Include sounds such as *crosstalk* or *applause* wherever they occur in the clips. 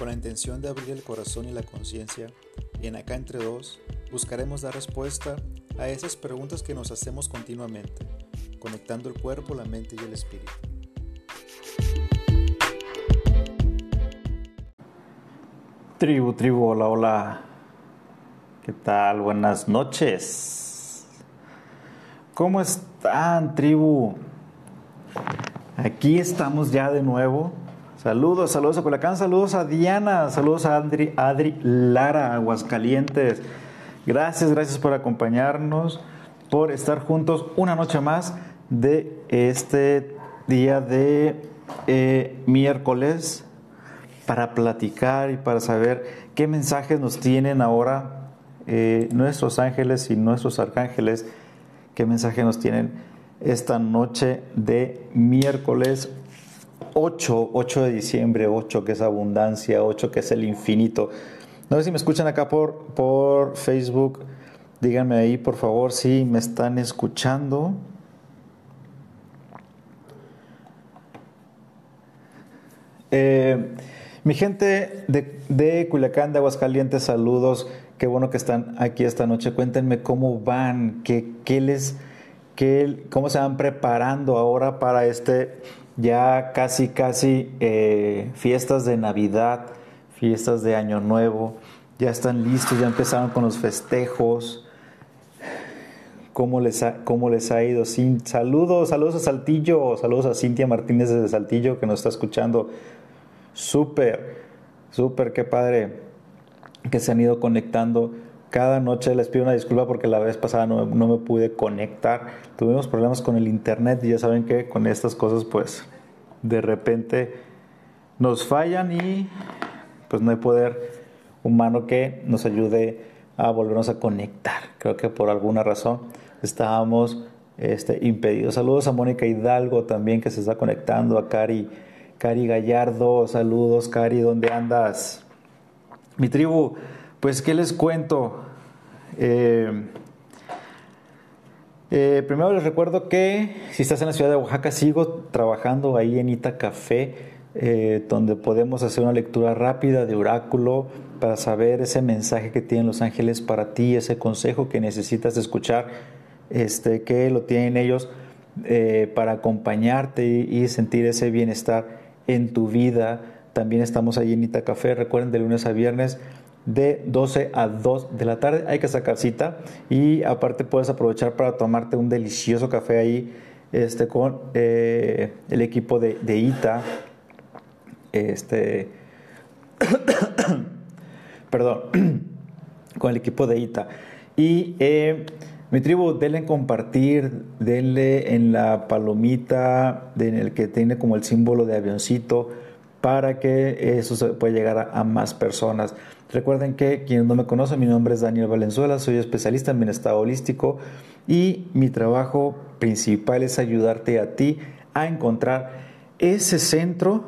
con la intención de abrir el corazón y la conciencia, y en Acá Entre Dos buscaremos dar respuesta a esas preguntas que nos hacemos continuamente, conectando el cuerpo, la mente y el espíritu. Tribu, tribu, hola, hola. ¿Qué tal? Buenas noches. ¿Cómo están, tribu? Aquí estamos ya de nuevo. Saludos, saludos a Culacán, saludos a Diana, saludos a Adri, Adri Lara, Aguascalientes. Gracias, gracias por acompañarnos, por estar juntos una noche más de este día de eh, miércoles para platicar y para saber qué mensajes nos tienen ahora eh, nuestros ángeles y nuestros arcángeles, qué mensaje nos tienen esta noche de miércoles 8, 8 de diciembre, 8 que es abundancia, 8 que es el infinito. No sé si me escuchan acá por, por Facebook, díganme ahí por favor si me están escuchando. Eh, mi gente de, de Culiacán, de Aguascalientes, saludos. Qué bueno que están aquí esta noche. Cuéntenme cómo van, qué, qué les, cómo se van preparando ahora para este ya casi, casi eh, fiestas de Navidad, fiestas de Año Nuevo. Ya están listos, ya empezaron con los festejos. ¿Cómo les ha, cómo les ha ido? Sin, saludos, saludos a Saltillo, saludos a Cintia Martínez desde Saltillo que nos está escuchando. Súper, súper, qué padre que se han ido conectando. Cada noche les pido una disculpa porque la vez pasada no, no, me pude conectar. Tuvimos problemas con el internet y ya saben que con estas cosas pues de repente nos fallan y pues no hay poder humano que nos ayude a volvernos a conectar. Creo que por alguna razón estábamos este, impedidos. Saludos a Mónica Hidalgo también que se está conectando, a Cari, Cari Gallardo, saludos Cari, ¿dónde andas? Mi tribu, pues ¿qué les cuento? Eh, eh, primero les recuerdo que si estás en la ciudad de Oaxaca, sigo trabajando ahí en Ita Café, eh, donde podemos hacer una lectura rápida de oráculo para saber ese mensaje que tienen los ángeles para ti, ese consejo que necesitas escuchar, este, que lo tienen ellos para acompañarte y, y sentir ese bienestar en tu vida. También estamos ahí en Ita Café, recuerden de lunes a viernes de 12 a 2 de la tarde. Hay que sacar cita y aparte puedes aprovechar para tomarte un delicioso café ahí este, con eh, el equipo de, de, ITA. Este, *coughs* perdón, *coughs* con el equipo de ITA. Y eh, mi tribu, denle en compartir, denle en la palomita en el que tiene como el símbolo de avioncito para que eso se pueda llegar a, a más personas. Recuerden que quienes no me conocen, mi nombre es Daniel Valenzuela, soy especialista en bienestar holístico y mi trabajo principal es ayudarte a ti a encontrar ese centro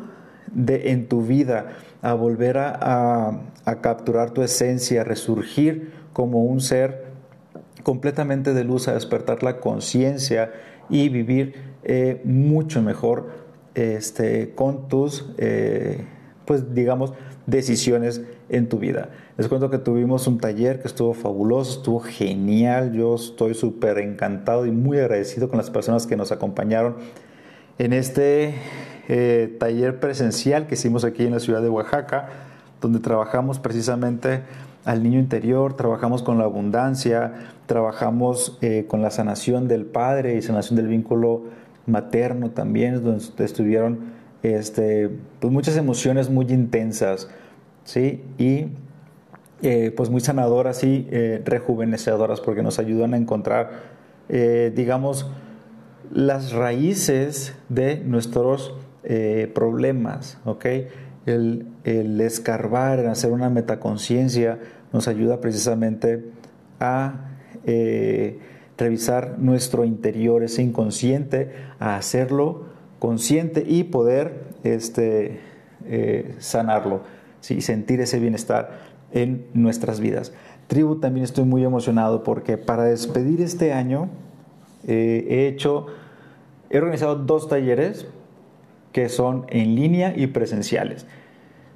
de, en tu vida, a volver a, a, capturar tu esencia, a resurgir como un ser completamente de luz, a despertar la conciencia y vivir eh, mucho mejor este, con tus, eh, pues digamos, decisiones en tu vida. Les cuento que tuvimos un taller que estuvo fabuloso, estuvo genial. Yo estoy súper encantado y muy agradecido con las personas que nos acompañaron en este eh, taller presencial que hicimos aquí en la ciudad de Oaxaca, donde trabajamos precisamente al niño interior, trabajamos con la abundancia, trabajamos eh, con la sanación del padre y sanación del vínculo materno también, donde estuvieron este, pues muchas emociones muy intensas, ¿sí? Y eh, pues muy sanadoras y eh, rejuvenecedoras porque nos ayudan a encontrar, eh, digamos, las raíces de nuestros problemas, ¿ok? El, escarbar, el hacer una metaconciencia nos ayuda precisamente a revisar nuestro interior, ese inconsciente, a hacerlo consciente y poder este, sanarlo, ¿sí? sentir ese bienestar en nuestras vidas. Tribu también estoy muy emocionado porque para despedir este año eh, he hecho, he organizado dos talleres que son en línea y presenciales.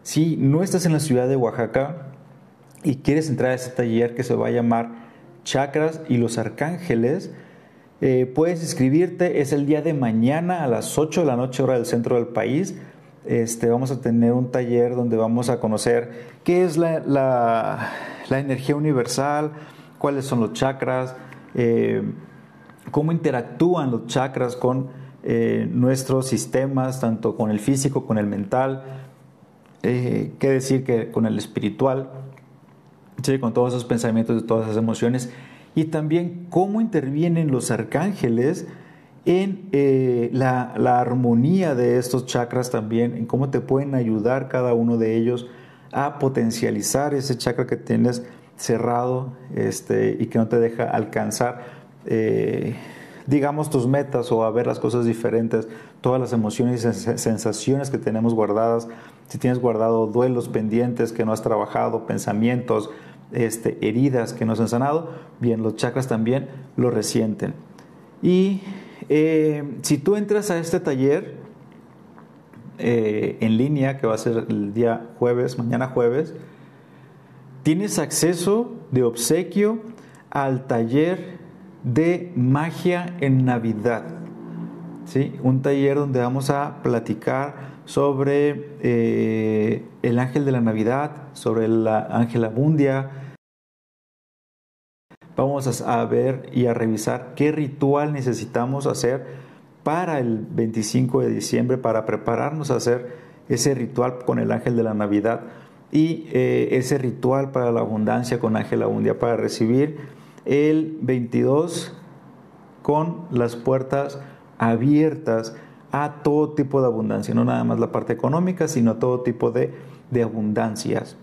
Si no estás en la ciudad de Oaxaca y quieres entrar a este taller que se va a llamar Chakras y los Arcángeles, eh, puedes inscribirte, es el día de mañana a las 8 de la noche hora del centro del país. Este, vamos a tener un taller donde vamos a conocer qué es la, energía universal, cuáles son los chakras, eh, cómo interactúan los chakras con eh, nuestros sistemas, tanto con el físico, con el mental, qué decir que con el espiritual, ¿sí? con todos esos pensamientos, todas esas emociones y también cómo intervienen los arcángeles en eh, la, armonía de estos chakras también, en cómo te pueden ayudar cada uno de ellos a potencializar ese chakra que tienes cerrado este, y que no te deja alcanzar, eh, digamos, tus metas o a ver las cosas diferentes, todas las emociones y sensaciones que tenemos guardadas, si tienes guardado duelos pendientes que no has trabajado, pensamientos, este, heridas que nos han sanado, bien, los chakras también lo resienten. Y eh, si tú entras a este taller eh, en línea, que va a ser el día jueves, mañana jueves, tienes acceso de obsequio al taller de magia en Navidad. ¿sí? Un taller donde vamos a platicar sobre eh, el ángel de la Navidad, sobre el ángel Abundia. Vamos a, ver y a revisar qué ritual necesitamos hacer para el 25 de diciembre, para prepararnos a hacer ese ritual con el ángel de la Navidad y eh, ese ritual para la abundancia con ángel Abundia, para recibir el 22 con las puertas abiertas a todo tipo de abundancia, no nada más la parte económica, sino todo tipo de, abundancias.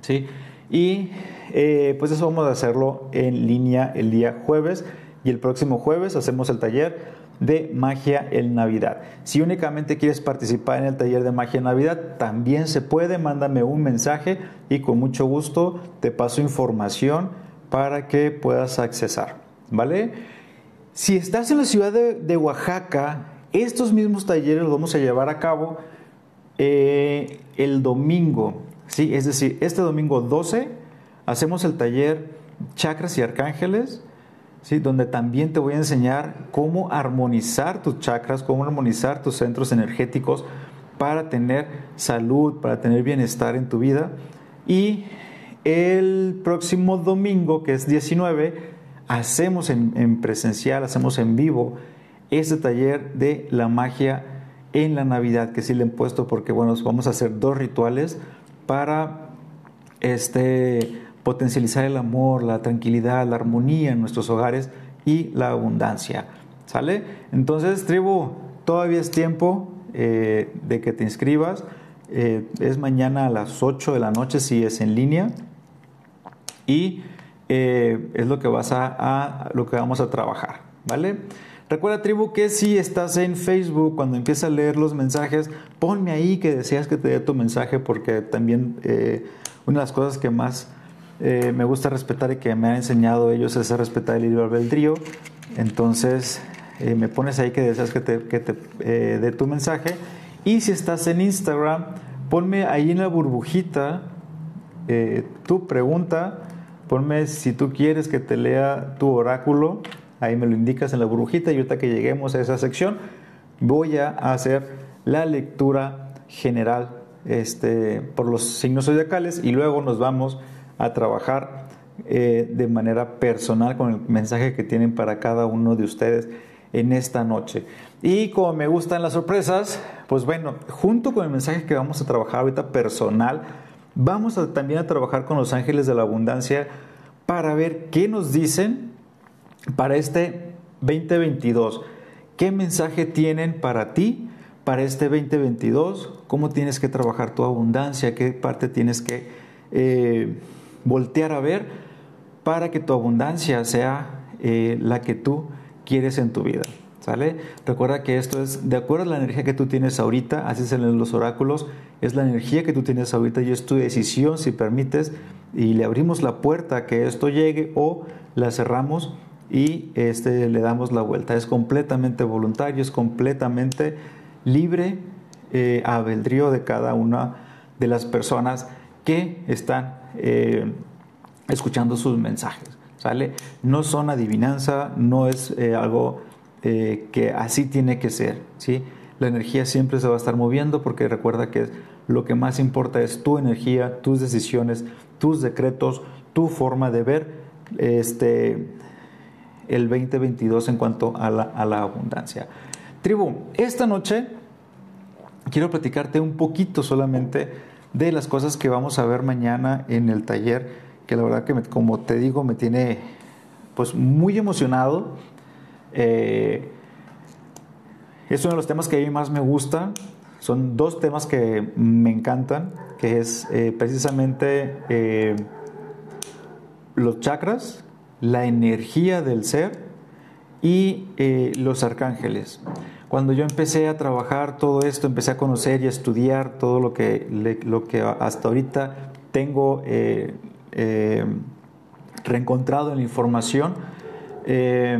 ¿sí? Y eh, pues eso vamos a hacerlo en línea el día jueves y el próximo jueves hacemos el taller de magia en Navidad. Si únicamente quieres participar en el taller de magia en Navidad, también se puede, mándame un mensaje y con mucho gusto te paso información para que puedas accesar, ¿vale? Si estás en la ciudad de, Oaxaca, estos mismos talleres los vamos a llevar a cabo eh, el domingo, ¿sí? es decir, este domingo 12 hacemos el taller Chakras y Arcángeles, ¿sí? donde también te voy a enseñar cómo armonizar tus chakras, cómo armonizar tus centros energéticos para tener salud, para tener bienestar en tu vida. Y el próximo domingo, que es 19, hacemos en presencial, hacemos en vivo este taller de la magia en la Navidad, que sí le he puesto porque, bueno, vamos a hacer dos rituales para este, potencializar el amor, la tranquilidad, la armonía en nuestros hogares y la abundancia. ¿Sale? Entonces, tribu, todavía es tiempo eh, de que te inscribas. Eh, es mañana a las 8 de la noche si es en línea. Y eh, es lo que, vas a, lo que vamos a trabajar. ¿Vale? Recuerda, tribu, que si estás en Facebook, cuando empiezas a leer los mensajes, ponme ahí que deseas que te dé tu mensaje, porque también una de las cosas que más eh, me gusta respetar y que me han enseñado ellos es respetar el libre albedrío. Entonces, eh, me pones ahí que deseas que te, que te dé tu mensaje. Y si estás en Instagram, ponme ahí en la burbujita tu pregunta, ponme si tú quieres que te lea tu oráculo ahí me lo indicas en la burbujita y ahorita que lleguemos a esa sección voy a hacer la lectura general este, por los signos zodiacales y luego nos vamos a trabajar eh, de manera personal con el mensaje que tienen para cada uno de ustedes en esta noche. Y como me gustan las sorpresas, pues bueno, junto con el mensaje que vamos a trabajar ahorita personal, vamos también a trabajar con los ángeles de la abundancia para ver qué nos dicen para este 2022. ¿Qué mensaje tienen para ti para este 2022? ¿Cómo tienes que trabajar tu abundancia? ¿Qué parte tienes que eh, voltear a ver para que tu abundancia sea eh, la que tú quieres en tu vida? ¿Sale? Recuerda que esto es de acuerdo a la energía que tú tienes ahorita, así se leen los oráculos, es la energía que tú tienes ahorita y es tu decisión si permites y le abrimos la puerta a que esto llegue o la cerramos y este, le damos la vuelta. Es completamente voluntario, es completamente libre eh, a de cada una de las personas que están eh, escuchando sus mensajes. ¿Sale? No son adivinanza, no es eh, algo eh, que así tiene que ser. ¿sí? La energía siempre se va a estar moviendo porque recuerda que lo que más importa es tu energía, tus decisiones, tus decretos, tu forma de ver este, el 2022 en cuanto a la, a la abundancia. Tribu, esta noche quiero platicarte un poquito solamente de las cosas que vamos a ver mañana en el taller, que la verdad que como te digo me tiene pues muy emocionado. Eh, es uno de los temas que a mí más me gusta. Son dos temas que me encantan, que es eh, precisamente eh, los chakras, la energía del ser y los arcángeles. Cuando yo empecé a trabajar todo esto, empecé a conocer y a estudiar todo lo que, lo que hasta ahorita tengo eh, eh, reencontrado en la información, eh,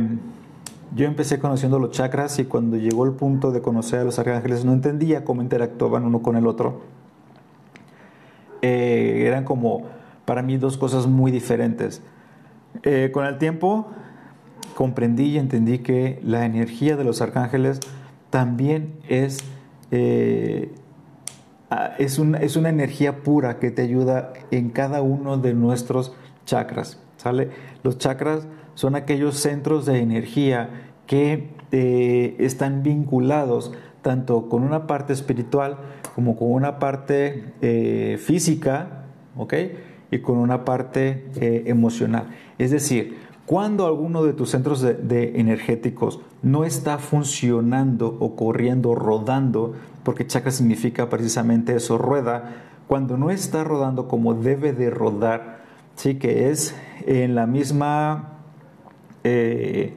yo empecé conociendo los chakras y cuando llegó el punto de conocer a los arcángeles no entendía cómo interactuaban uno con el otro. eran como para mí dos cosas muy diferentes. con el tiempo comprendí y entendí que la energía de los arcángeles también es, eh, es, una, es, una, energía pura que te ayuda en cada uno de nuestros chakras. ¿sale? Los chakras son aquellos centros de energía que eh, están vinculados tanto con una parte espiritual como con una parte eh, física. Y con una parte emocional. Es decir, cuando alguno de tus centros de, energéticos no está funcionando o corriendo, rodando, porque chakra significa precisamente eso, rueda, cuando no está rodando como debe de rodar, sí que es en la misma, eh,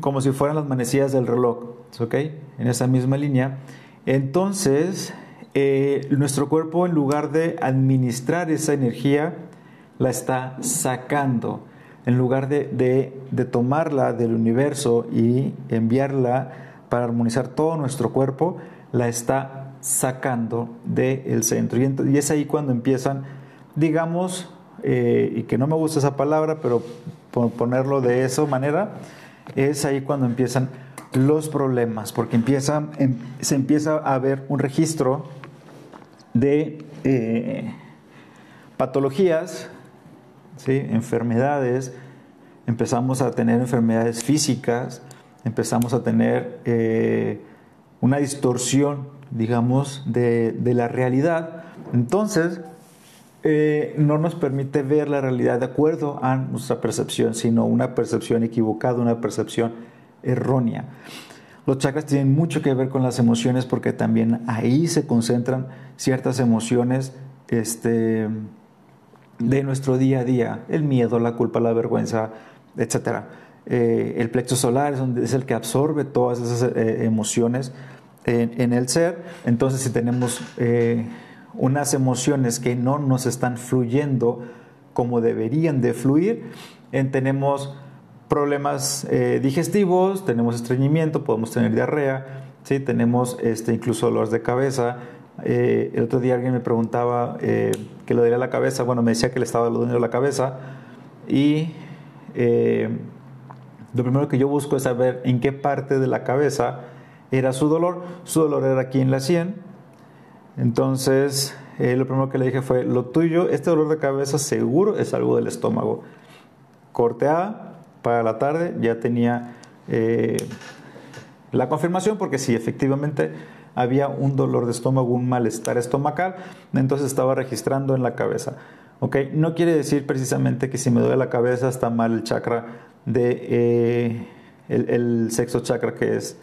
como si fueran las manecillas del reloj, ¿ok? En esa misma línea, entonces eh, nuestro cuerpo en lugar de administrar esa energía, la está sacando en lugar de, tomarla del universo y enviarla para armonizar todo nuestro cuerpo, la está sacando del centro. Y, es ahí cuando empiezan, digamos, eh, y que no me gusta esa palabra, pero por ponerlo de esa manera, es ahí cuando empiezan los problemas, porque em, se empieza a ver un registro de eh, patologías ¿sí? enfermedades, empezamos a tener enfermedades físicas, empezamos a tener eh, una distorsión, digamos, de, la realidad. Entonces, eh, no nos permite ver la realidad de acuerdo a nuestra percepción, sino una percepción equivocada, una percepción errónea. Los chakras tienen mucho que ver con las emociones porque también ahí se concentran ciertas emociones este, de nuestro día a día, el miedo, la culpa, la vergüenza, etc. Eh, el plexo solar es, donde, es, el que absorbe todas esas eh, emociones en, el ser. Entonces, si tenemos eh, unas emociones que no nos están fluyendo como deberían de fluir, tenemos problemas digestivos, tenemos estreñimiento, podemos tener diarrea, ¿sí? tenemos este, incluso dolores de cabeza, eh, el otro día alguien me preguntaba eh, que le dolía la cabeza, bueno, me decía que le estaba doliendo la cabeza y eh, lo primero que yo busco es saber en qué parte de la cabeza era su dolor. Su dolor era aquí en la sien. Entonces, lo primero que le dije fue, lo tuyo, este dolor de cabeza seguro es algo del estómago. Cortea para la tarde, ya tenía la confirmación porque sí, efectivamente había un dolor de estómago, un malestar estomacal, entonces estaba registrando en la cabeza. ¿ok? No quiere decir precisamente que si me duele la cabeza está mal el chakra de eh, el, sexto chakra que es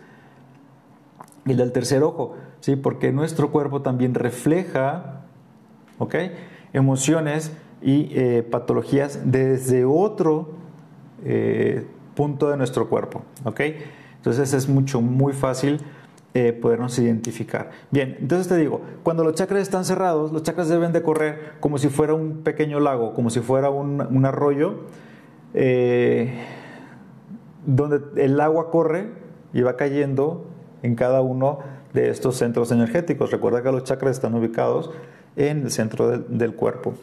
el del tercer ojo, ¿sí? porque nuestro cuerpo también refleja ¿ok? emociones y eh, patologías desde otro eh, punto de nuestro cuerpo. ¿ok? Entonces es mucho, muy fácil eh, podernos identificar. Bien, entonces te digo, cuando los chakras están cerrados, los chakras deben de correr como si fuera un pequeño lago, como si fuera un, arroyo, eh, donde el agua corre y va cayendo en cada uno de estos centros energéticos. Recuerda que los chakras están ubicados en el centro del cuerpo.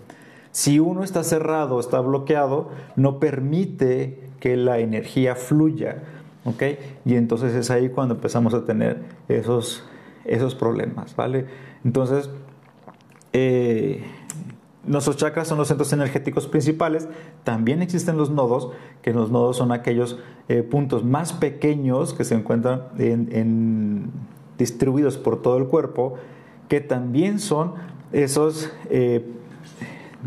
Si uno está cerrado, está bloqueado, no permite que la energía fluya. ¿Ok? Y entonces es ahí cuando empezamos a tener esos, esos problemas, ¿vale? Entonces, eh, nuestros chakras son los centros energéticos principales. También existen los nodos, que los nodos son aquellos eh, puntos más pequeños que se encuentran distribuidos por todo el cuerpo, que también son esos eh,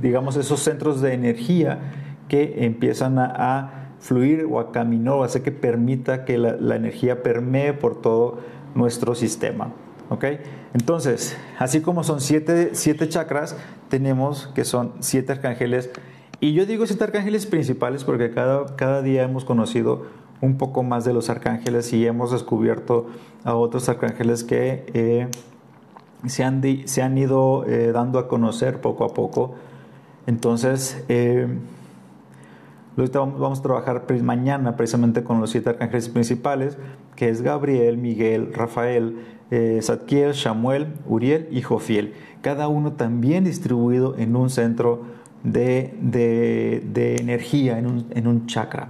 digamos, esos centros de energía que empiezan a, fluir o a caminar o hacer que permita que la, energía permee por todo nuestro sistema. ¿ok? Entonces, así como son siete, siete chakras, tenemos que son siete arcángeles. Y yo digo siete arcángeles principales porque cada, cada día hemos conocido un poco más de los arcángeles y hemos descubierto a otros arcángeles que eh, se, han se, han ido eh, dando a conocer poco a poco entonces, eh, vamos a trabajar mañana precisamente con los siete arcángeles principales, que es Gabriel, Miguel, Rafael, eh, Zadkiel, Samuel, Uriel y Jofiel. Cada uno también distribuido en un centro de, energía, en un, en un, chakra.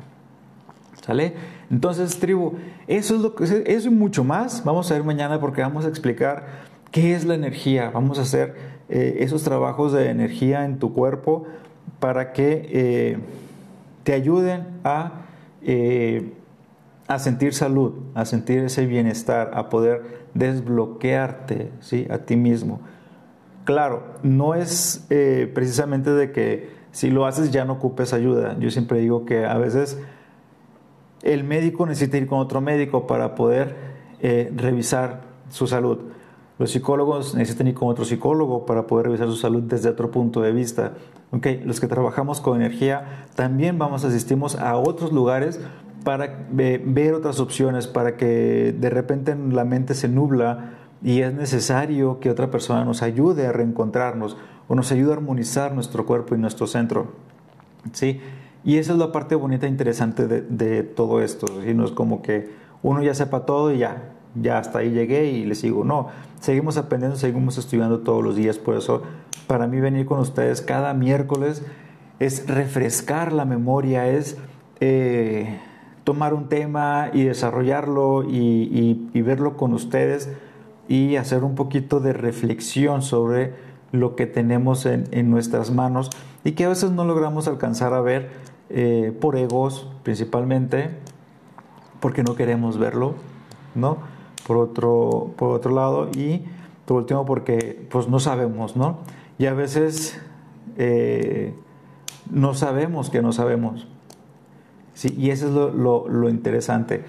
¿Sale? Entonces, tribu, eso es lo que eso y mucho más vamos a ver mañana porque vamos a explicar qué es la energía. Vamos a hacer eh, esos trabajos de energía en tu cuerpo para que eh, te ayuden a, eh, a sentir salud, a sentir ese bienestar, a poder desbloquearte ¿sí? a ti mismo. Claro, no es precisamente de que si lo haces ya no ocupes ayuda. Yo siempre digo que a veces el médico necesita ir con otro médico para poder revisar su salud. Los psicólogos necesitan ir con otro psicólogo para poder revisar su salud desde otro punto de vista. Okay. Los que trabajamos con energía también vamos, asistimos a otros lugares para ver otras opciones, para que de repente la mente se nubla y es necesario que otra persona nos ayude a reencontrarnos o nos ayude a armonizar nuestro cuerpo y nuestro centro. ¿Sí? Y esa es la parte bonita e interesante de, todo esto. No es como que uno ya sepa todo y ya, ya hasta ahí llegué y le sigo. No, seguimos aprendiendo, seguimos estudiando todos los días. Por eso, para mí venir con ustedes cada miércoles es refrescar la memoria, es eh, tomar un tema y desarrollarlo y, verlo con ustedes y hacer un poquito de reflexión sobre lo que tenemos en, nuestras manos y que a veces no logramos alcanzar a ver eh, por egos principalmente, porque no queremos verlo, ¿no? Por otro, por otro lado, y por último porque pues no sabemos, ¿no? Y a veces eh, no sabemos que no sabemos. Sí, y eso es lo, lo, interesante.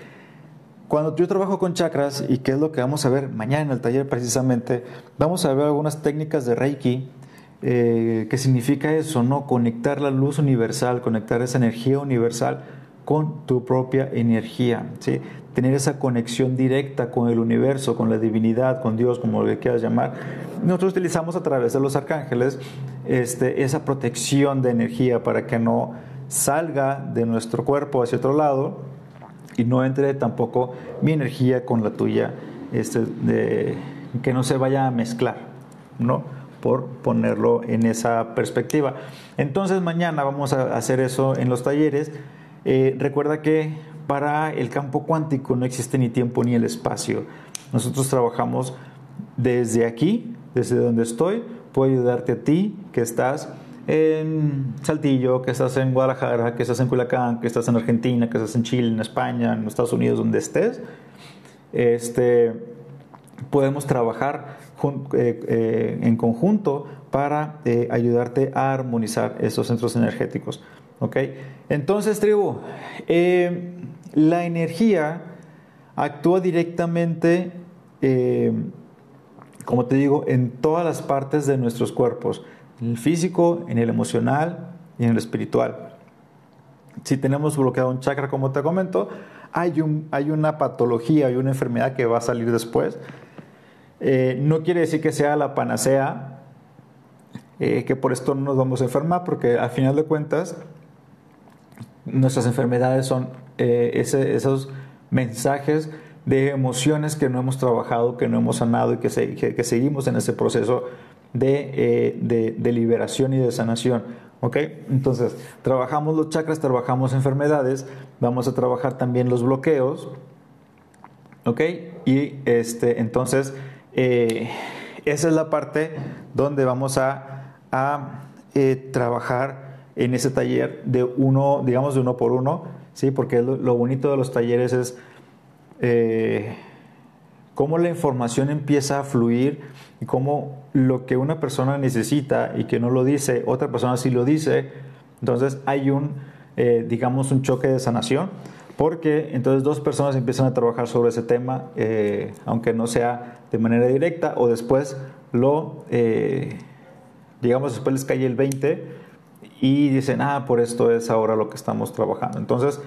Cuando yo trabajo con chakras, y qué es lo que vamos a ver mañana en el taller precisamente, vamos a ver algunas técnicas de Reiki, eh, que significa eso, ¿no? Conectar la luz universal, conectar esa energía universal con tu propia energía, tener esa conexión directa con el universo, con la divinidad, con Dios, como lo quieras llamar. Nosotros utilizamos a través de los arcángeles este, esa protección de energía para que no salga de nuestro cuerpo hacia otro lado y no entre tampoco mi energía con la tuya, este, que no se vaya a mezclar, ¿no? Por ponerlo en esa perspectiva. Entonces mañana vamos a hacer eso en los talleres. Eh, recuerda que para el campo cuántico no existe ni tiempo ni el espacio. Nosotros trabajamos desde aquí, desde donde estoy, puedo ayudarte a ti que estás en Saltillo, que estás en Guadalajara, que estás en Culiacán, que estás en Argentina, que estás en Chile, en España, en Estados Unidos, donde estés. Este, podemos trabajar eh, eh, en conjunto para ayudarte a armonizar esos centros energéticos. ¿Ok? Entonces, tribu, la energía actúa directamente, eh, como te digo, en todas las partes de nuestros cuerpos, en el físico, en el emocional y en el espiritual. Si tenemos bloqueado un chakra, como te comento, hay, un, hay una patología, hay una enfermedad que va a salir después. Eh, no quiere decir que sea la panacea, eh, que por esto no nos vamos a enfermar, porque al final de cuentas nuestras enfermedades son eh, esos mensajes de emociones que no hemos trabajado, que no hemos sanado y que, que, seguimos en ese proceso de, eh, de, de, liberación y de sanación. ¿Ok? Entonces, trabajamos los chakras, trabajamos enfermedades, vamos a trabajar también los bloqueos. ¿Ok? Y este, entonces, eh, esa es la parte donde vamos a, a trabajar en ese taller de uno, digamos, de uno por uno, ¿sí? Porque lo, bonito de los talleres es eh, cómo la información empieza a fluir y cómo lo que una persona necesita y que no lo dice, otra persona sí lo dice, entonces hay un, eh, digamos, un choque de sanación, porque entonces dos personas empiezan a trabajar sobre ese tema, eh, aunque no sea de manera directa, o después lo, digamos, después les cae el 20 y dicen, ah, por esto es ahora lo que estamos trabajando. Entonces,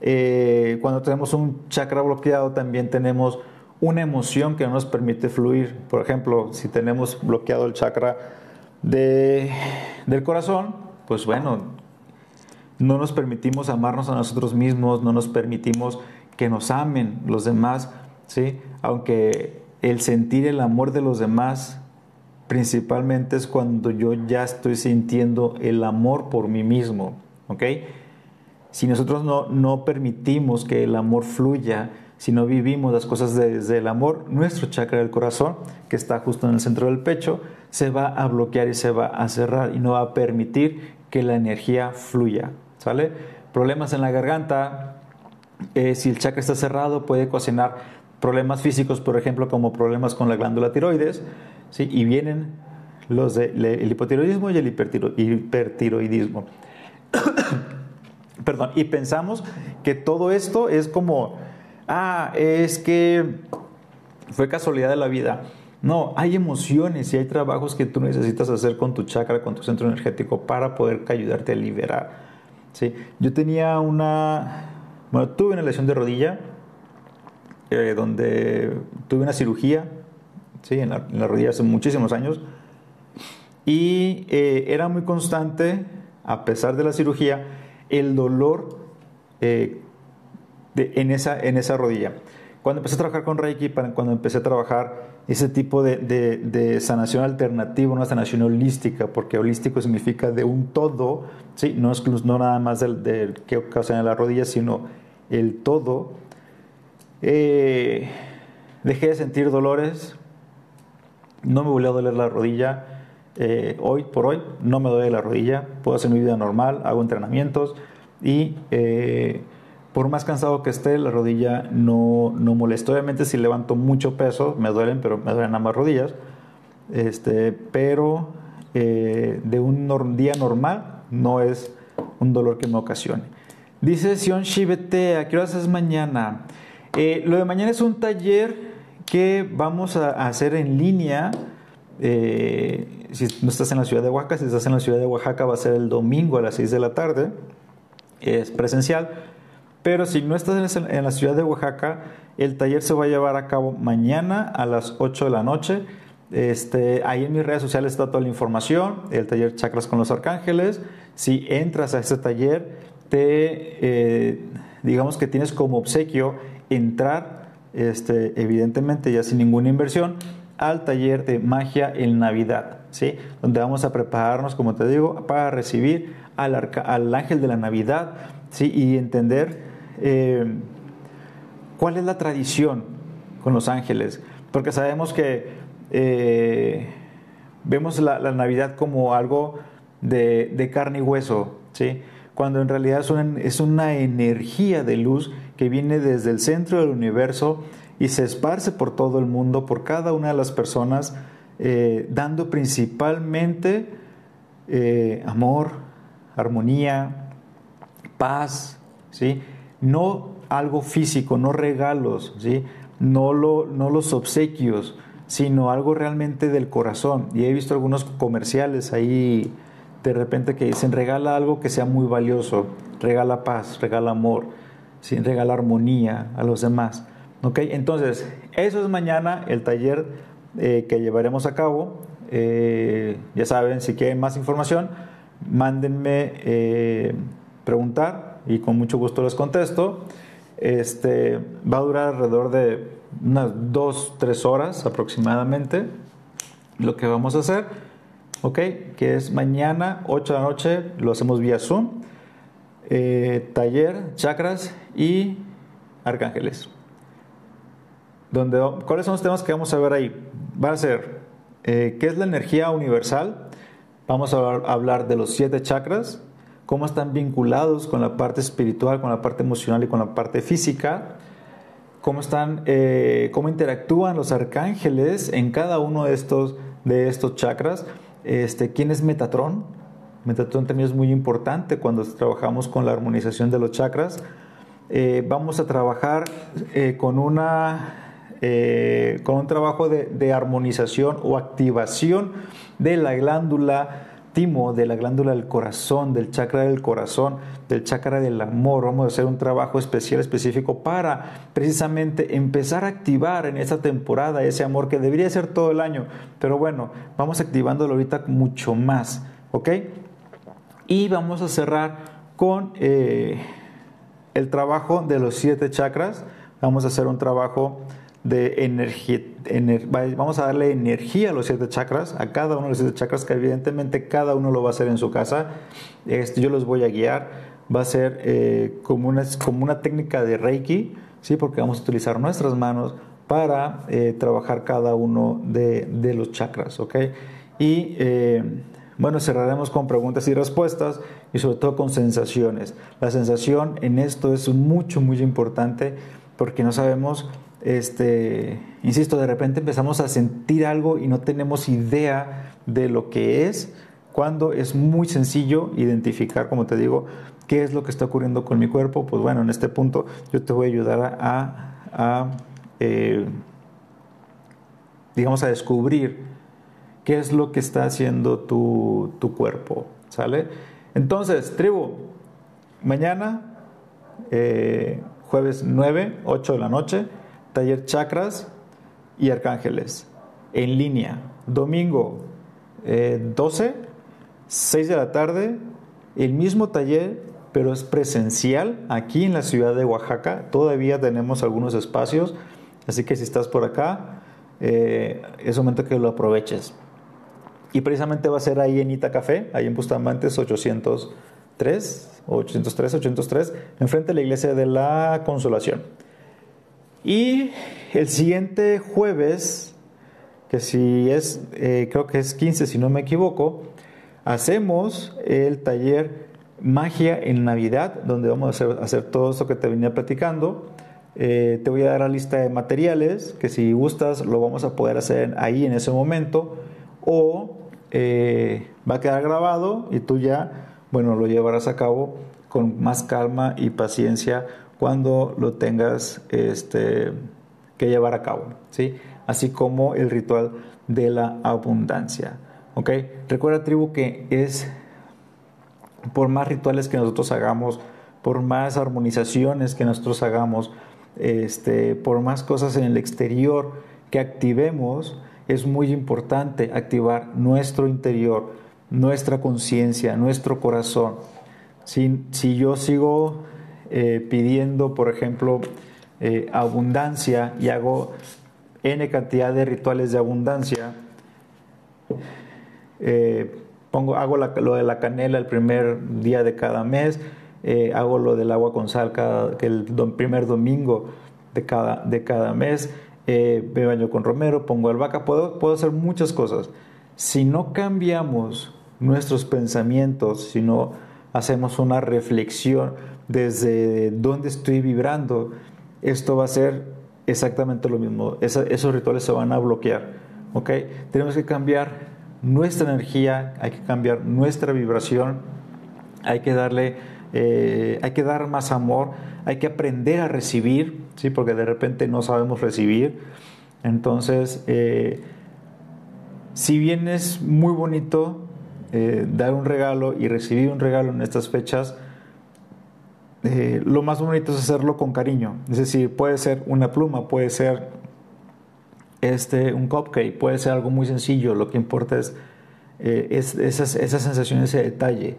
eh, cuando tenemos un chakra bloqueado, también tenemos una emoción que no nos permite fluir. Por ejemplo, si tenemos bloqueado el chakra de, del corazón, pues bueno, no nos permitimos amarnos a nosotros mismos, no nos permitimos que nos amen los demás, ¿sí? Aunque el sentir el amor de los demás principalmente es cuando yo ya estoy sintiendo el amor por mí mismo, ¿ok? Si nosotros no, no permitimos que el amor fluya, si no vivimos las cosas desde el amor, nuestro chakra del corazón, que está justo en el centro del pecho, se va a bloquear y se va a cerrar y no va a permitir que la energía fluya, ¿sale? Problemas en la garganta, eh, si el chakra está cerrado puede ocasionar problemas físicos, por ejemplo, como problemas con la glándula tiroides, y vienen los del hipotiroidismo y el hipertiroidismo. *coughs* Perdón, y pensamos que todo esto es como, ah, es que fue casualidad de la vida. No, hay emociones y hay trabajos que tú necesitas hacer con tu chakra, con tu centro energético para poder ayudarte a liberar. ¿sí? Yo tenía una, bueno, tuve una lesión de rodilla eh, donde tuve una cirugía ¿sí? en, la, rodilla hace muchísimos años. Y eh, era muy constante, a pesar de la cirugía, el dolor eh, en, esa, en esa rodilla. Cuando empecé a trabajar con Reiki, cuando empecé a trabajar ese tipo de, de, sanación alternativa, una sanación holística, porque holístico significa de un todo, ¿sí? no, es, no nada más del, del que ocasiona la rodilla, sino el todo. Eh, dejé de sentir dolores, no me volvió a doler la rodilla. Eh, hoy por hoy no me duele la rodilla, puedo hacer mi vida normal, hago entrenamientos y eh, por más cansado que esté, la rodilla no, no molesta. Obviamente si levanto mucho peso, me duelen, pero me duelen ambas rodillas. Este, pero eh, de un día normal no es un dolor que me ocasione. Dice Sion Shibete, ¿a qué hora es mañana? lo de mañana es un taller que vamos a hacer en línea. Eh, si no estás en la ciudad de Oaxaca, si estás en la ciudad de Oaxaca va a ser el domingo a las 6 de la tarde, es presencial. Pero si no estás en la ciudad de Oaxaca, el taller se va a llevar a cabo mañana a las 8 de la noche. Este, ahí en mis redes sociales está toda la información, el taller Chakras con los Arcángeles. Si entras a este taller, te, eh, digamos que tienes como obsequio entrar este, evidentemente ya sin ninguna inversión, al taller de magia en Navidad, ¿sí? donde vamos a prepararnos, como te digo, para recibir al, ángel de la Navidad ¿sí? y entender eh, cuál es la tradición con los ángeles, porque sabemos que eh, vemos la, Navidad como algo de, carne y hueso, ¿sí? Cuando en realidad es una energía de luz que viene desde el centro del universo y se esparce por todo el mundo, por cada una de las personas, eh, dando principalmente eh, amor, armonía, paz, ¿sí? no algo físico, no regalos, ¿sí? no, lo, no los obsequios, sino algo realmente del corazón. Y he visto algunos comerciales ahí de repente que dicen regala algo que sea muy valioso, regala paz, regala amor sin regalar armonía a los demás. ¿Ok? Entonces, eso es mañana el taller eh, que llevaremos a cabo. Eh, ya saben, si quieren más información, mándenme eh, preguntar y con mucho gusto les contesto. Este, va a durar alrededor de unas 2, 3 horas aproximadamente. Lo que vamos a hacer, ¿ok? Que es mañana, 8 de la noche, lo hacemos vía Zoom. Eh, taller, chakras y arcángeles. Donde, ¿Cuáles son los temas que vamos a ver ahí? Va a ser, eh, ¿qué es la energía universal? Vamos a hablar de los siete chakras, cómo están vinculados con la parte espiritual, con la parte emocional y con la parte física, cómo están, eh, cómo interactúan los arcángeles en cada uno de estos, de estos chakras. Este, ¿Quién es Metatron? Metatron también es muy importante cuando trabajamos con la armonización de los chakras. Eh, vamos a trabajar eh, con, una, con un trabajo de armonización o activación de la glándula de la glándula del corazón, del chakra del corazón, del chakra del amor. Vamos a hacer un trabajo especial, específico para precisamente empezar a activar en esta temporada ese amor que debería ser todo el año. Pero bueno, vamos activándolo ahorita mucho más, ¿ok? Y vamos a cerrar con eh, el trabajo de los siete chakras. Vamos a hacer un trabajo de energía, vamos a darle energía a los siete chakras, a cada uno de los siete chakras, que evidentemente cada uno lo va a hacer en su casa. Este, yo los voy a guiar, va a ser eh, como, una, como una técnica de Reiki, ¿sí? porque vamos a utilizar nuestras manos para eh, trabajar cada uno de, de, los chakras. ¿ok? Y eh, bueno, cerraremos con preguntas y respuestas y sobre todo con sensaciones. La sensación en esto es mucho, muy importante porque no sabemos este, insisto, de repente empezamos a sentir algo y no tenemos idea de lo que es, cuando es muy sencillo identificar, como te digo, qué es lo que está ocurriendo con mi cuerpo. Pues bueno, en este punto yo te voy a ayudar a, eh, digamos, a descubrir qué es lo que está haciendo tu, tu cuerpo, ¿sale? Entonces, tribu, mañana, eh, jueves 9, 8 de la noche, taller chakras y arcángeles en línea. Domingo 12, eh, 6 de la tarde, el mismo taller, pero es presencial aquí en la ciudad de Oaxaca. Todavía tenemos algunos espacios, así que si estás por acá, eh, es momento que lo aproveches. Y precisamente va a ser ahí en Ita Café, ahí en Bustamantes 803, 803, 803, enfrente de la iglesia de la Consolación. Y el siguiente jueves, que si es, eh, creo que es 15 si no me equivoco, hacemos el taller Magia en Navidad, donde vamos a hacer, todo esto que te venía platicando. Eh, te voy a dar la lista de materiales, que si gustas lo vamos a poder hacer ahí en ese momento, o eh, va a quedar grabado y tú ya, bueno, lo llevarás a cabo con más calma y paciencia cuando lo tengas este, que llevar a cabo, ¿sí? Así como el ritual de la abundancia. Recuerda, tribu, que es por más rituales que nosotros hagamos, por más armonizaciones que nosotros hagamos, este, por más cosas en el exterior que activemos, es muy importante activar nuestro interior, nuestra conciencia, nuestro corazón. Si, si yo sigo eh, pidiendo, por ejemplo, eh, abundancia y hago n cantidad de rituales de abundancia, eh, pongo, hago lo de la canela el primer día de cada mes, hago lo del agua con sal cada, el primer domingo de cada, de cada mes, me baño con romero, pongo albahaca, puedo, puedo hacer muchas cosas. Si no cambiamos nuestros pensamientos, si no hacemos una reflexión, desde dónde estoy vibrando, esto va a ser exactamente lo mismo. esos rituales se van a bloquear. ¿ok? Tenemos que cambiar nuestra energía, hay que cambiar nuestra vibración, hay que darle, eh, hay que dar más amor, hay que aprender a recibir, ¿sí? porque de repente no sabemos recibir. Entonces, eh, si bien es muy bonito eh, dar un regalo y recibir un regalo en estas fechas, eh, lo más bonito es hacerlo con cariño. Es decir, puede ser una pluma, puede ser este, un cupcake, puede ser algo muy sencillo. Lo que importa es, eh, esas, sensaciones, ese detalle.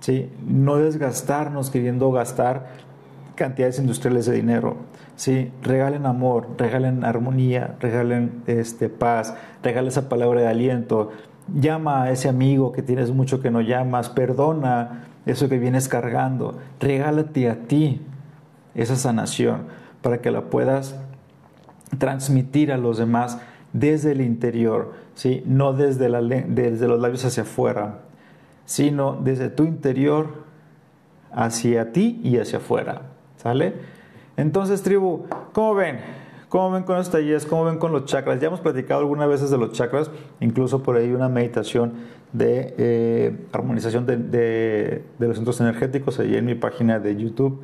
¿sí? No desgastarnos queriendo gastar cantidades industriales de dinero. ¿sí? Regalen amor, regalen armonía, regalen este, paz, regalen esa palabra de aliento. Llama a ese amigo que tienes mucho que no llamas, perdona eso que vienes cargando, regálate a ti esa sanación para que la puedas transmitir a los demás desde el interior, ¿sí? no desde, la, desde los labios hacia afuera, sino desde tu interior hacia ti y hacia afuera. ¿Sale? Entonces, tribu, ¿cómo ven? ¿Cómo ven con los talleres? ¿Cómo ven con los chakras? Ya hemos platicado algunas veces de los chakras, incluso por ahí una meditación de eh, armonización de, de, los centros energéticos, ahí en mi página de YouTube,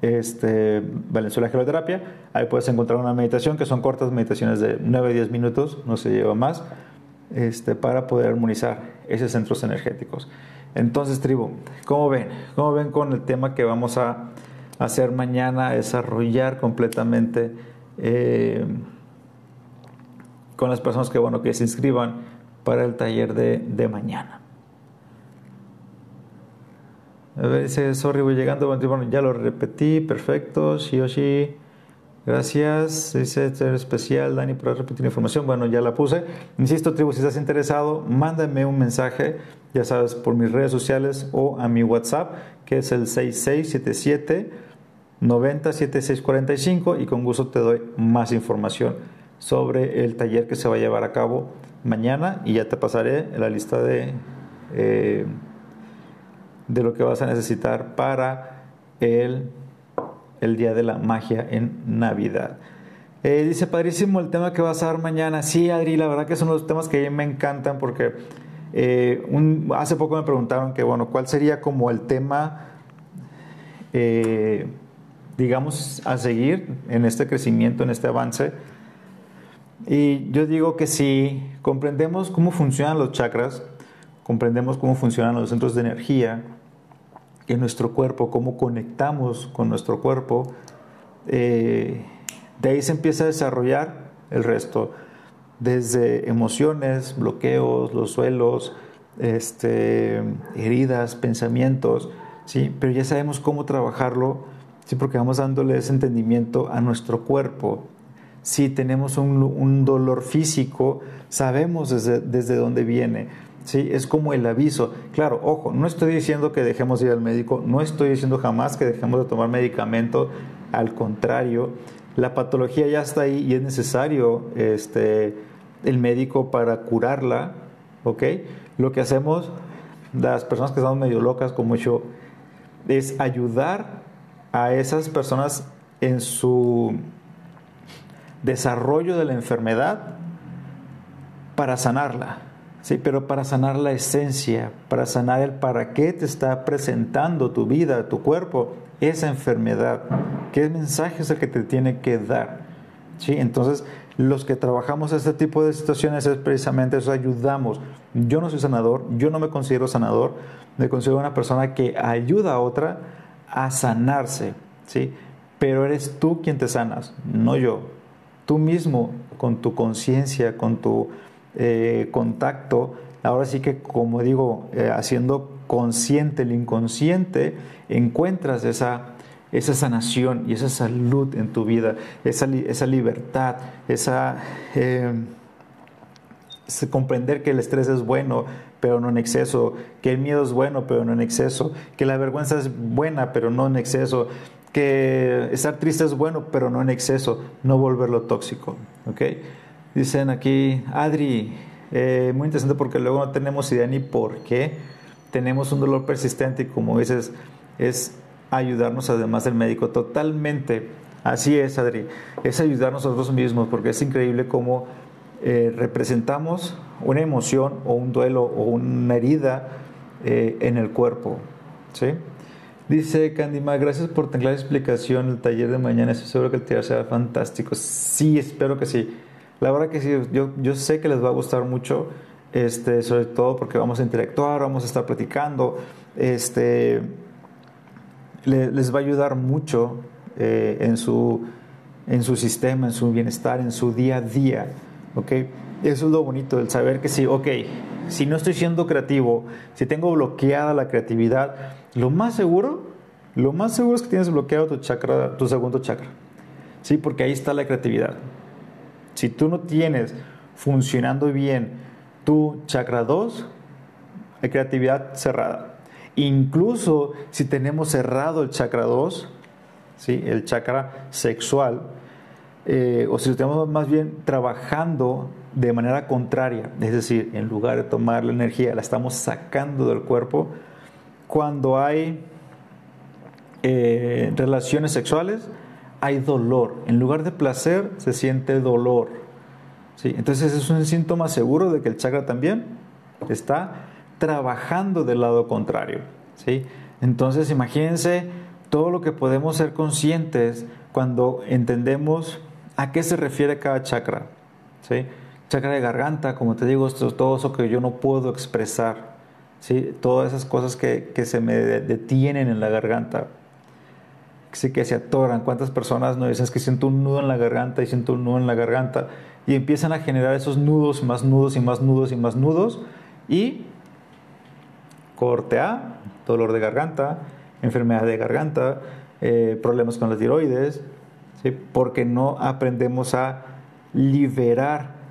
este, Valenzuela Geloterapia. Ahí puedes encontrar una meditación que son cortas meditaciones de 9-10 minutos, no se lleva más, este, para poder armonizar esos centros energéticos. Entonces, tribu, ¿cómo ven? ¿Cómo ven con el tema que vamos a hacer mañana, desarrollar completamente eh, con las personas que, bueno, que se inscriban para el taller de, de mañana? A ver, dice, sorry, voy llegando. Bueno, ya lo repetí, perfecto. Shioshi. Gracias, dice ser especial, Dani, por repetir información. Bueno, ya la puse. Insisto, tribu, si estás interesado, mándame un mensaje, ya sabes, por mis redes sociales o a mi WhatsApp, que es el 6677 907645 y con gusto te doy más información sobre el taller que se va a llevar a cabo mañana y ya te pasaré la lista de, eh, de lo que vas a necesitar para el el Día de la Magia en Navidad. Eh, dice, padrísimo el tema que vas a dar mañana. Sí, Adri, la verdad que son los temas que me encantan porque eh, hace poco me preguntaron que, bueno, ¿cuál sería como el tema, digamos, a seguir en este crecimiento, en este avance? Y yo digo que si comprendemos cómo funcionan los chakras, comprendemos cómo funcionan los centros de energía, en nuestro cuerpo, cómo conectamos con nuestro cuerpo, eh, de ahí se empieza a desarrollar el resto, desde emociones, bloqueos, los suelos, este, heridas, pensamientos, ¿sí? pero ya sabemos cómo trabajarlo, ¿sí? porque vamos dándole ese entendimiento a nuestro cuerpo. Si tenemos un, dolor físico, sabemos desde, desde dónde viene ¿sí? Es como el aviso. Claro, ojo, no estoy diciendo que dejemos de ir al médico, no estoy diciendo jamás que dejemos de tomar medicamento, al contrario, la patología ya está ahí y es necesario este, el médico para curarla. Lo que hacemos, las personas que estamos medio locas como yo, es ayudar a esas personas en su desarrollo de la enfermedad para sanarla. Sí, pero para sanar la esencia, para sanar el para qué te está presentando tu vida, tu cuerpo, esa enfermedad, qué mensaje es el que te tiene que dar. ¿Sí? Entonces, los que trabajamos este tipo de situaciones es precisamente eso, ayudamos. Yo no soy sanador, yo no me considero sanador, me considero una persona que ayuda a otra a sanarse, ¿sí? Pero eres tú quien te sanas, no yo. Tú mismo, con tu conciencia, con tu eh, contacto, ahora sí que como digo, eh, haciendo consciente el inconsciente, encuentras esa, esa sanación y esa salud en tu vida, esa, esa libertad, esa... Eh, comprender que el estrés es bueno, pero no en exceso, que el miedo es bueno, pero no en exceso, que la vergüenza es buena, pero no en exceso, que estar triste es bueno, pero no en exceso, no volverlo tóxico. ¿okay? Dicen aquí, Adri, eh, muy interesante porque luego no tenemos idea ni por qué tenemos un dolor persistente y como dices, es ayudarnos además del médico. Totalmente, así es, Adri, es ayudarnos a nosotros mismos porque es increíble cómo eh, representamos una emoción o un duelo o una herida eh, en el cuerpo. ¿sí? Dice Candima, gracias por tener la explicación. El taller de mañana, estoy que el taller será fantástico. Sí, espero que sí. La verdad que sí, yo, yo sé que les va a gustar mucho, este, sobre todo porque vamos a interactuar, vamos a estar platicando, este, les va a ayudar mucho eh, en, su, en su sistema, en su bienestar, en su día a día. ¿ok? Eso es lo bonito, el saber que sí, ok, si no estoy siendo creativo, si tengo bloqueada la creatividad, lo más seguro lo más seguro es que tienes bloqueado tu chakra, tu segundo chakra. Sí, porque ahí está la creatividad. Si tú no tienes funcionando bien tu chakra 2, hay creatividad cerrada. Incluso si tenemos cerrado el chakra 2, ¿sí? el chakra sexual, eh, o si lo tenemos más bien trabajando de manera contraria, es decir, en lugar de tomar la energía, la estamos sacando del cuerpo, cuando hay eh, relaciones sexuales, hay dolor. En lugar de placer, se siente dolor. ¿sí? Entonces es un síntoma seguro de que el chakra también está trabajando del lado contrario. ¿sí? Entonces imagínense todo lo que podemos ser conscientes cuando entendemos a qué se refiere cada chakra. ¿sí? Chakra de garganta, como te digo, esto, todo eso que yo no puedo expresar. ¿Sí? Todas esas cosas que, que se me detienen en la garganta sí que se atoran. ¿Cuántas personas no dicen que siento un nudo en la garganta y siento un nudo en la garganta? Y empiezan a generar esos nudos, más nudos y más nudos y más nudos. Y corte A, dolor de garganta, enfermedad de garganta, eh, problemas con la tiroides, ¿sí? porque no aprendemos a liberar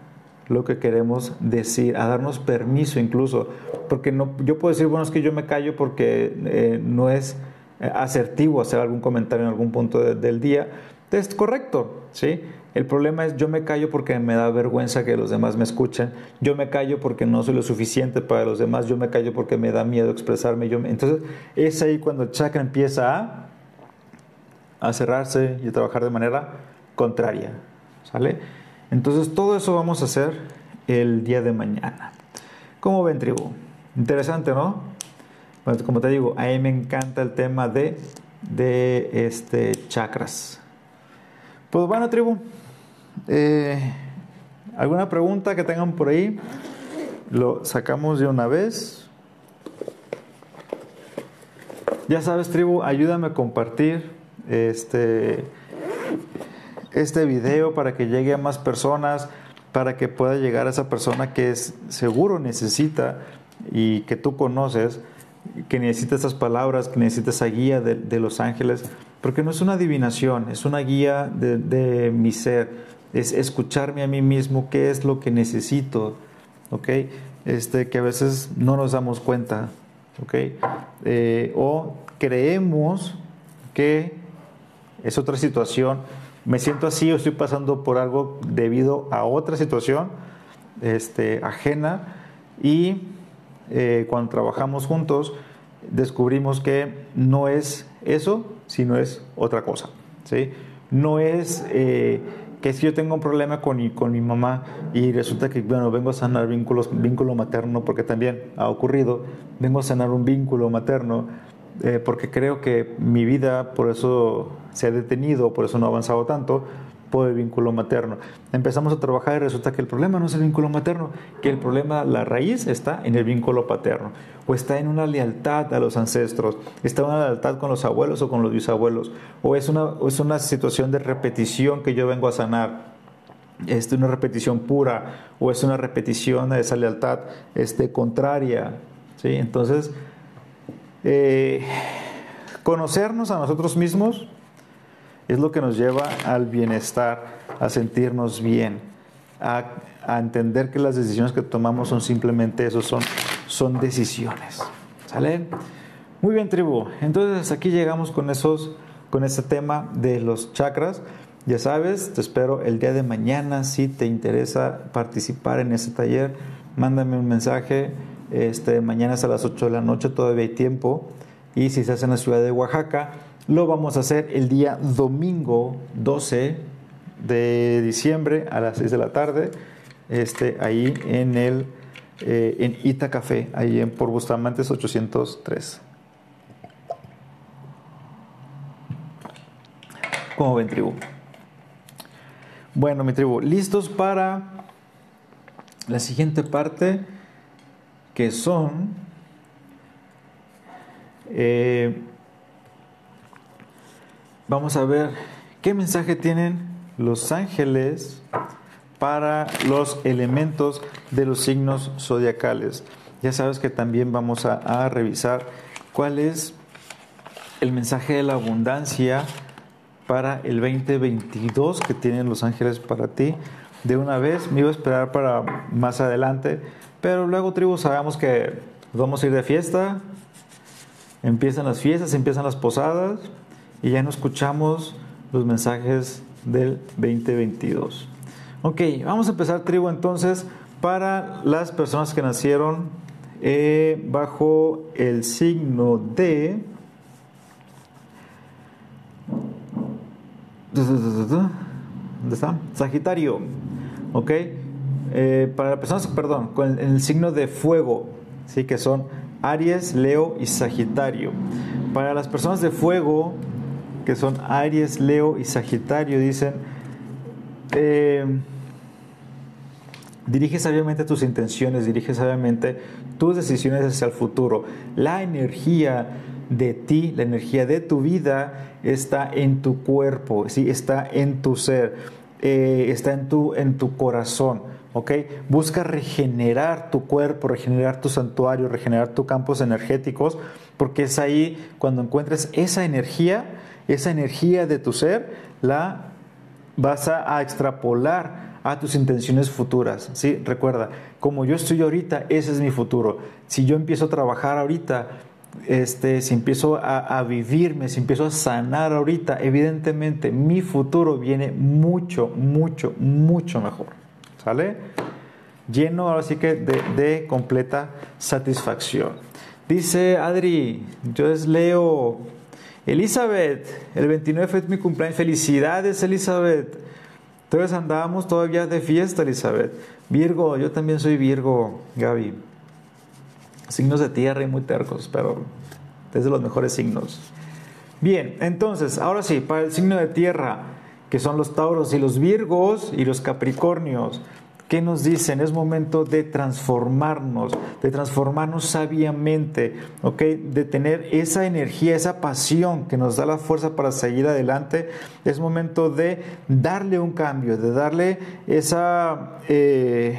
lo que queremos decir, a darnos permiso incluso, porque no, yo puedo decir, bueno, es que yo me callo porque eh, no es eh, asertivo hacer algún comentario en algún punto del día, es correcto, ¿sí? El problema es yo me callo porque me da vergüenza que los demás me escuchen, yo me callo porque no soy lo suficiente para los demás, yo me callo porque me da miedo expresarme. Yo Entonces es ahí cuando el chakra empieza a, a cerrarse y a trabajar de manera contraria, ¿sale? Entonces todo eso vamos a hacer el día de mañana. ¿Cómo ven, tribu? Interesante, ¿no? Pues, como te digo, a mí me encanta el tema de, de este, chakras. Pues bueno, tribu, eh, ¿alguna pregunta que tengan por ahí? Lo sacamos de una vez. Ya sabes, tribu, ayúdame a compartir este, este video para que llegue a más personas, para que pueda llegar a esa persona que es seguro necesita y que tú conoces que necesita esas palabras, que necesita esa guía de, los ángeles, porque no es una adivinación, es una guía de, mi ser, es escucharme a mí mismo qué es lo que necesito, ¿ok? Este, que a veces no nos damos cuenta, ¿ok? Eh, o creemos que es otra situación, me siento así o estoy pasando por algo debido a otra situación este, ajena y eh, cuando trabajamos juntos, descubrimos que no es eso, sino es otra cosa. ¿sí? No es eh, que si yo tengo un problema con con mi mamá y resulta que, bueno, vengo a sanar vínculos, vínculo materno, porque también ha ocurrido, vengo a sanar un vínculo materno, eh, porque creo que mi vida por eso se ha detenido, por eso no ha avanzado tanto, por el vínculo materno. Empezamos a trabajar y resulta que el problema no es el vínculo materno, que el problema, la raíz está en el vínculo paterno, o está en una lealtad a los ancestros, está en una lealtad con los abuelos o con los bisabuelos, o es una, es una situación de repetición que yo vengo a sanar. Es una repetición pura o es una repetición de esa lealtad este, contraria. ¿sí? Entonces, eh, conocernos a nosotros mismos es lo que nos lleva al bienestar, a sentirnos bien, a, entender que las decisiones que tomamos son simplemente eso, son, son decisiones. ¿Sale? Muy bien, tribu. Entonces aquí llegamos con esos, con este tema de los chakras. Ya sabes, te espero el día de mañana. Si te interesa participar en ese taller, mándame un mensaje. Este, mañana es a las 8 de la noche, todavía hay tiempo. Y si estás en la ciudad de Oaxaca, lo vamos a hacer el día domingo 12 de diciembre a las 6 de la tarde, este, ahí en el eh, en Ita Café, ahí en por Bustamantes 803. ¿Cómo ven, tribu? Bueno, mi tribu, listos para la siguiente parte, que son eh, vamos a ver qué mensaje tienen los ángeles para los elementos de los signos zodiacales. Ya sabes que también vamos a, revisar cuál es el mensaje de la abundancia para el 2022 que tienen los ángeles para ti. De una vez me iba a esperar para más adelante, pero luego tribu sabemos que vamos a ir de fiesta, empiezan las fiestas, empiezan las posadas y ya no escuchamos los mensajes del 2022. Ok, vamos a empezar tribu entonces para las personas que nacieron eh, bajo el signo de... ¿Dónde está? Sagitario. ¿Ok? Eh, para las personas, perdón, con el, signo de fuego, ¿sí? que son Aries, Leo y Sagitario. Para las personas de fuego, que son Aries, Leo y Sagitario, dicen, eh, dirige sabiamente tus intenciones, dirige sabiamente tus decisiones hacia el futuro. La energía de ti, la energía de tu vida está en tu cuerpo, ¿sí? está en tu ser, eh, está en tu, en tu corazón. ¿Ok? Busca regenerar tu cuerpo, regenerar tu santuario, regenerar tus campos energéticos, porque es ahí cuando encuentres esa energía, esa energía de tu ser, la vas a, extrapolar a tus intenciones futuras, ¿sí? Recuerda, como yo estoy ahorita, ese es mi futuro. Si yo empiezo a trabajar ahorita, este, si empiezo a, a, vivirme, si empiezo a sanar ahorita, evidentemente mi futuro viene mucho, mucho, mucho mejor. ¿Sale? Lleno ahora sí que de, completa satisfacción. Dice Adri, yo les leo Elizabeth, el 29 es mi cumpleaños. Felicidades, Elizabeth. Entonces andábamos todavía de fiesta, Elizabeth. Virgo, yo también soy Virgo, Gaby. Signos de tierra y muy tercos, pero es de los mejores signos. Bien, entonces, ahora sí, para el signo de tierra, que son los tauros y los virgos y los capricornios. ¿Qué nos dicen? Es momento de transformarnos, de transformarnos sabiamente, ¿ok? De tener esa energía, esa pasión que nos da la fuerza para seguir adelante. Es momento de darle un cambio, de darle esa, eh,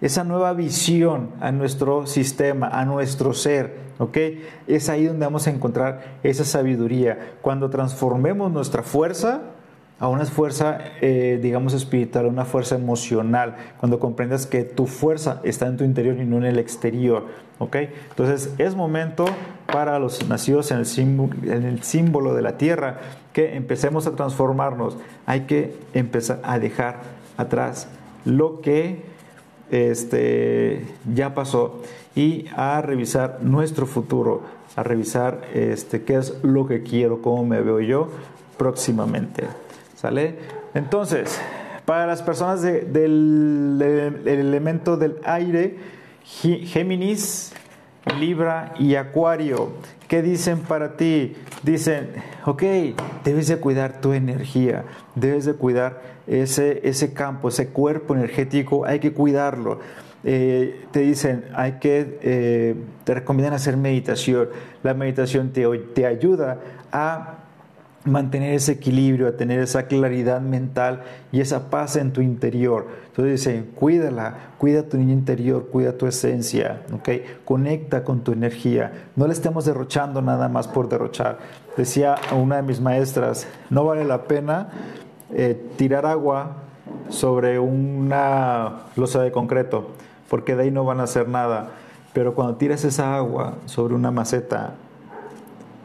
esa nueva visión a nuestro sistema, a nuestro ser, ¿ok? Es ahí donde vamos a encontrar esa sabiduría. Cuando transformemos nuestra fuerza, a una fuerza, eh, digamos, espiritual, una fuerza emocional, cuando comprendas que tu fuerza está en tu interior y no en el exterior, ¿ok? Entonces es momento para los nacidos en el, símbolo, en el símbolo de la tierra que empecemos a transformarnos. Hay que empezar a dejar atrás lo que este, ya pasó y a revisar nuestro futuro, a revisar este, qué es lo que quiero, cómo me veo yo próximamente. ¿Sale? Entonces, para las personas del, elemento del aire, Géminis, Libra y Acuario, ¿qué dicen para ti? Dicen, ok, debes de cuidar tu energía, debes de cuidar ese, ese campo, ese cuerpo energético, hay que cuidarlo. Eh, te dicen, hay que, eh, te recomiendan hacer meditación. La meditación te, te ayuda a mantener ese equilibrio, a tener esa claridad mental y esa paz en tu interior. Entonces dicen, cuídala, cuida tu niño interior, cuida tu esencia, ¿ok? Conecta con tu energía. No le estemos derrochando nada más por derrochar. Decía una de mis maestras, no vale la pena eh, tirar agua sobre una losa de concreto, porque de ahí no van a hacer nada. Pero cuando tiras esa agua sobre una maceta,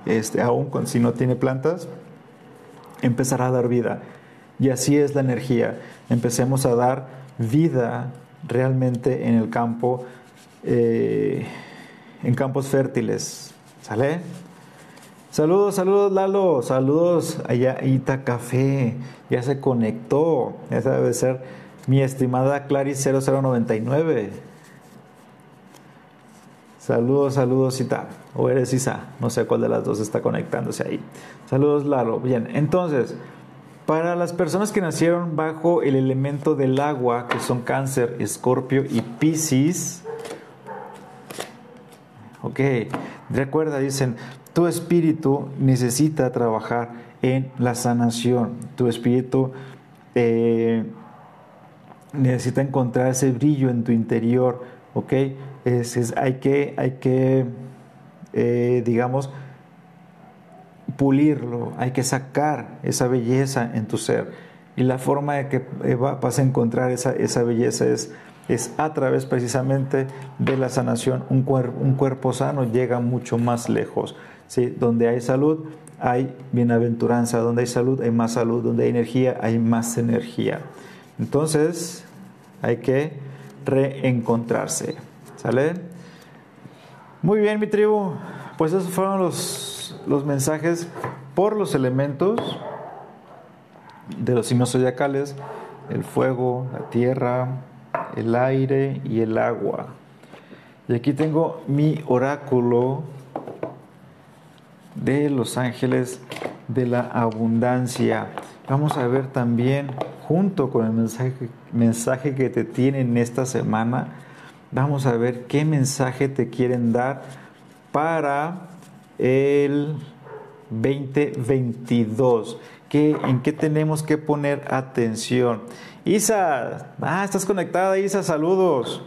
este, aún si no tiene plantas, empezará a dar vida. Y así es la energía. Empecemos a dar vida realmente en el campo, eh, en campos fértiles. ¿Sale? Saludos, saludos Lalo, saludos allá Ita Café, ya se conectó, esa debe ser mi estimada Claris 0099. Saludos, saludos Ita, o eres Isa, no sé cuál de las dos está conectándose ahí. Saludos, Lalo. Bien, entonces, para las personas que nacieron bajo el elemento del agua, que son cáncer, escorpio y piscis, ok, recuerda, dicen, tu espíritu necesita trabajar en la sanación, tu espíritu eh, necesita encontrar ese brillo en tu interior, ok, es, hay que, hay que eh, digamos, pulirlo, hay que sacar esa belleza en tu ser. Y la forma de que eh, vas a encontrar esa, esa belleza es, es a través precisamente de la sanación. Un, cuerpo, un cuerpo sano llega mucho más lejos. ¿sí? Donde hay salud, hay bienaventuranza. Donde hay salud, hay más salud. Donde hay energía, hay más energía. Entonces, hay que reencontrarse. ¿Sale? Muy bien, mi tribu. Pues esos fueron los, los mensajes por los elementos de los signos zodiacales, el fuego, la tierra, el aire y el agua. Y aquí tengo mi oráculo de los ángeles de la abundancia. Vamos a ver también, junto con el mensaje, mensaje que te tienen esta semana, vamos a ver qué mensaje te quieren dar para el 2022. ¿En qué tenemos que poner atención? Isa, ah, estás conectada, Isa, saludos.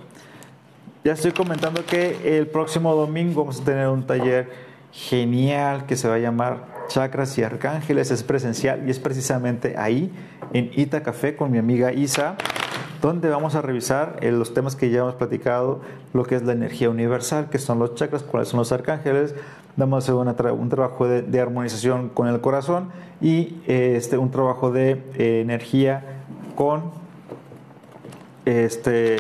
Ya estoy comentando que el próximo domingo vamos a tener un taller genial que se va a llamar Chakras y Arcángeles. Es presencial y es precisamente ahí, en Ita Café, con mi amiga Isa, donde vamos a revisar eh, los temas que ya hemos platicado, lo que es la energía universal, que son los chakras, cuáles son los arcángeles, vamos un trabajo de, armonización con el corazón y este, un trabajo de eh, energía con, este,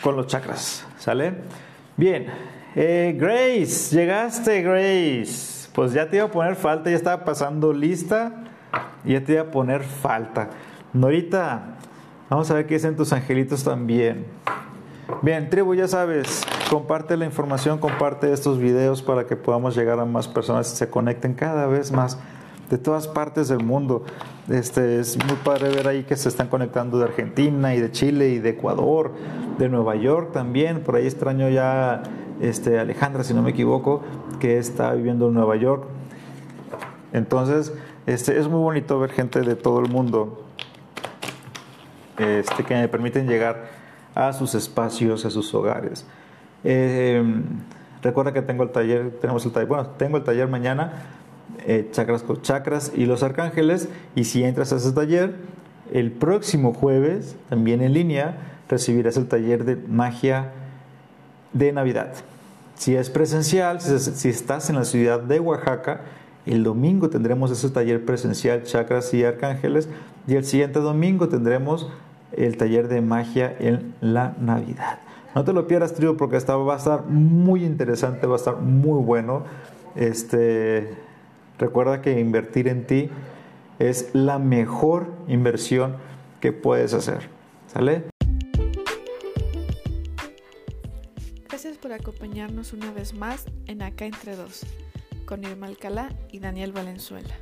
con los chakras. ¿Sale? Bien. Eh, Grace, llegaste, Grace. Pues ya te iba a poner falta, ya estaba pasando lista. Ya te iba a poner falta. Norita, vamos a ver qué dicen tus angelitos también. Bien, tribu, ya sabes, comparte la información, comparte estos videos para que podamos llegar a más personas y se conecten cada vez más de todas partes del mundo. Este, es muy padre ver ahí que se están conectando de Argentina y de Chile y de Ecuador, de Nueva York también. Por ahí extraño ya este, Alejandra, si no me equivoco, que está viviendo en Nueva York. Entonces, este, es muy bonito ver gente de todo el mundo este, que me permiten llegar a sus espacios, a sus hogares. Eh, recuerda que tengo el taller, tenemos el taller, bueno, tengo el taller mañana, eh, chakras chakras y los arcángeles, y si entras a ese taller, el próximo jueves, también en línea, recibirás el taller de magia de Navidad. Si es presencial, si estás en la ciudad de Oaxaca, el domingo tendremos ese taller presencial, chakras y arcángeles, y el siguiente domingo tendremos el taller de magia en la Navidad. No te lo pierdas, trío, porque esta va a estar muy interesante, va a estar muy bueno. Este, recuerda que invertir en ti es la mejor inversión que puedes hacer. ¿Sale? Gracias por acompañarnos una vez más en Acá Entre Dos, con Irma Alcalá y Daniel Valenzuela.